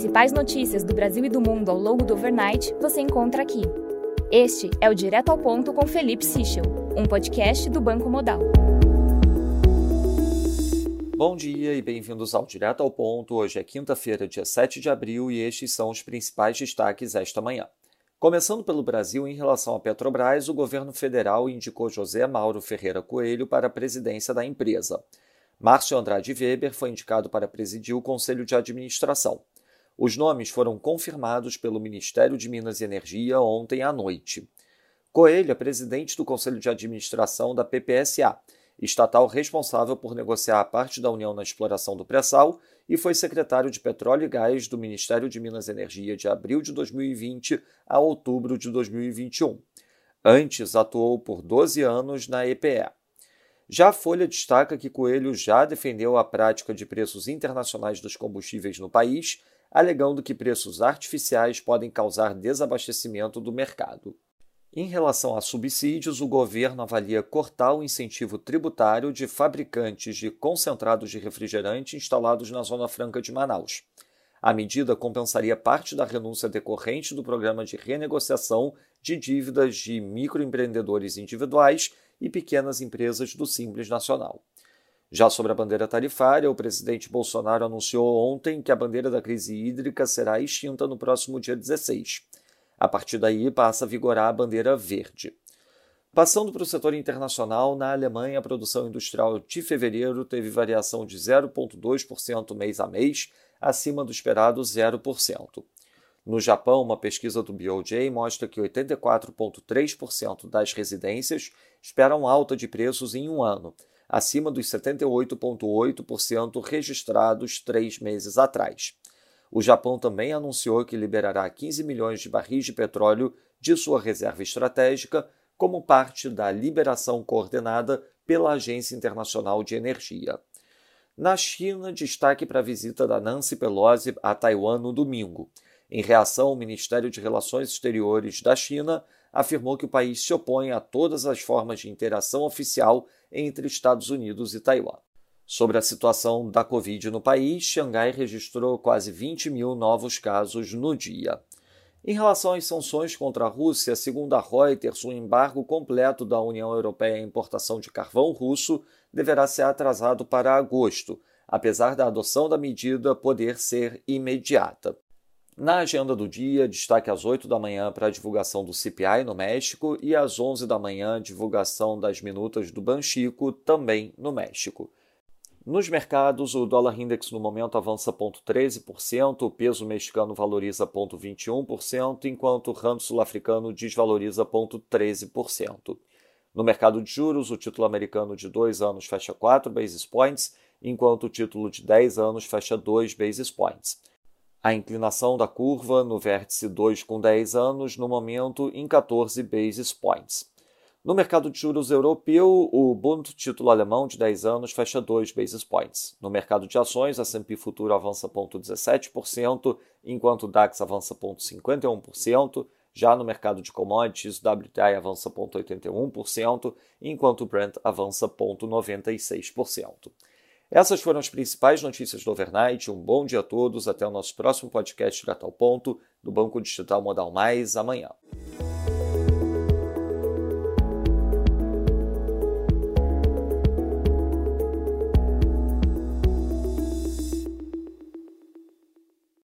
principais notícias do Brasil e do mundo ao longo do overnight você encontra aqui. Este é o Direto ao Ponto com Felipe Sichel, um podcast do Banco Modal. Bom dia e bem-vindos ao Direto ao Ponto. Hoje é quinta-feira, dia 7 de abril, e estes são os principais destaques esta manhã. Começando pelo Brasil, em relação à Petrobras, o governo federal indicou José Mauro Ferreira Coelho para a presidência da empresa. Márcio Andrade Weber foi indicado para presidir o Conselho de Administração. Os nomes foram confirmados pelo Ministério de Minas e Energia ontem à noite. Coelho é presidente do Conselho de Administração da PPSA, estatal responsável por negociar a parte da União na exploração do pré-sal, e foi secretário de Petróleo e Gás do Ministério de Minas e Energia de abril de 2020 a outubro de 2021. Antes, atuou por 12 anos na EPE. Já a Folha destaca que Coelho já defendeu a prática de preços internacionais dos combustíveis no país, alegando que preços artificiais podem causar desabastecimento do mercado. Em relação a subsídios, o governo avalia cortar o incentivo tributário de fabricantes de concentrados de refrigerante instalados na Zona Franca de Manaus. A medida compensaria parte da renúncia decorrente do programa de renegociação de dívidas de microempreendedores individuais e pequenas empresas do Simples Nacional. Já sobre a bandeira tarifária, o presidente Bolsonaro anunciou ontem que a bandeira da crise hídrica será extinta no próximo dia 16. A partir daí passa a vigorar a bandeira verde. Passando para o setor internacional, na Alemanha, a produção industrial de fevereiro teve variação de 0,2% mês a mês, acima do esperado 0%. No Japão, uma pesquisa do BOJ mostra que 84,3% das residências esperam alta de preços em um ano, acima dos 78,8% registrados três meses atrás. O Japão também anunciou que liberará 15 milhões de barris de petróleo de sua reserva estratégica como parte da liberação coordenada pela Agência Internacional de Energia. Na China, destaque para a visita da Nancy Pelosi a Taiwan no domingo. Em reação, o Ministério de Relações Exteriores da China afirmou que o país se opõe a todas as formas de interação oficial entre Estados Unidos e Taiwan. Sobre a situação da Covid no país, Xangai registrou quase 20 mil novos casos no dia. Em relação às sanções contra a Rússia, segundo a Reuters, o embargo completo da União Europeia à importação de carvão russo deverá ser atrasado para agosto, apesar da adoção da medida poder ser imediata. Na agenda do dia, destaque às 8 da manhã para a divulgação do CPI no México e às 11 da manhã, divulgação das minutas do Banxico, também no México. Nos mercados, o dólar index no momento avança 0,13%, o peso mexicano valoriza 0,21%, enquanto o rand sul-africano desvaloriza 0,13%. No mercado de juros, o título americano de 2 anos fecha 4 basis points, enquanto o título de 10 anos fecha 2 basis points. A inclinação da curva no vértice 2 com 10 anos, no momento, em 14 basis points. No mercado de juros europeu, o Bund título alemão de 10 anos fecha 2 basis points. No mercado de ações, a S&P Futuro avança 0,17%, enquanto o DAX avança 0,51%. Já no mercado de commodities, o WTI avança 0,81%, enquanto o Brent avança 0,96%. Essas foram as principais notícias do Overnight. Um bom dia a todos. Até o nosso próximo podcast direto ao ponto do Banco Digital Modal Mais amanhã.